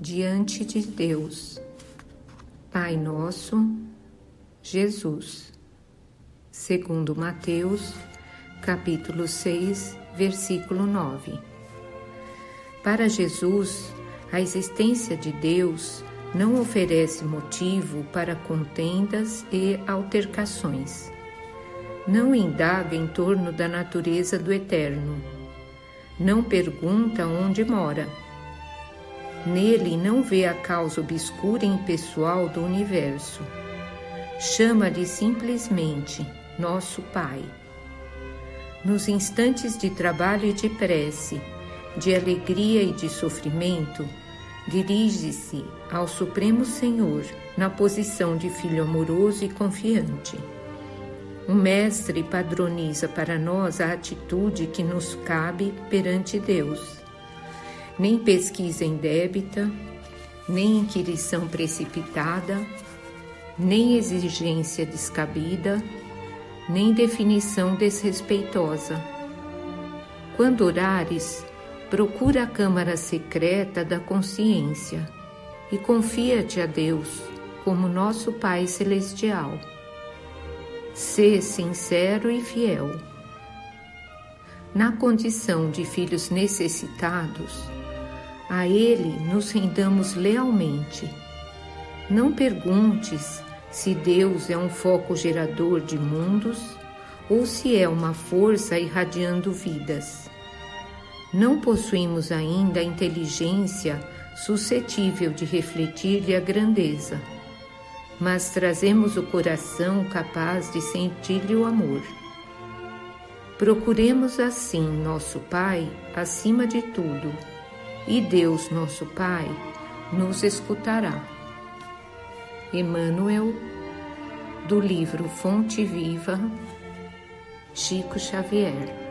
diante de Deus. Pai nosso, Jesus. Segundo Mateus, capítulo 6, versículo 9. Para Jesus, a existência de Deus não oferece motivo para contendas e altercações. Não indaga em torno da natureza do eterno. Não pergunta onde mora Nele não vê a causa obscura e impessoal do universo. Chama-lhe simplesmente nosso Pai. Nos instantes de trabalho e de prece, de alegria e de sofrimento, dirige-se ao Supremo Senhor na posição de filho amoroso e confiante. O Mestre padroniza para nós a atitude que nos cabe perante Deus nem pesquisa indébita, nem inquirição precipitada, nem exigência descabida, nem definição desrespeitosa. Quando orares, procura a câmara secreta da consciência e confia-te a Deus como nosso Pai Celestial. Sê sincero e fiel. Na condição de filhos necessitados, a Ele nos rendamos lealmente. Não perguntes se Deus é um foco gerador de mundos ou se é uma força irradiando vidas. Não possuímos ainda a inteligência suscetível de refletir-lhe a grandeza, mas trazemos o coração capaz de sentir-lhe o amor. Procuremos assim nosso Pai acima de tudo e Deus, nosso Pai, nos escutará. Emmanuel, do livro Fonte Viva, Chico Xavier.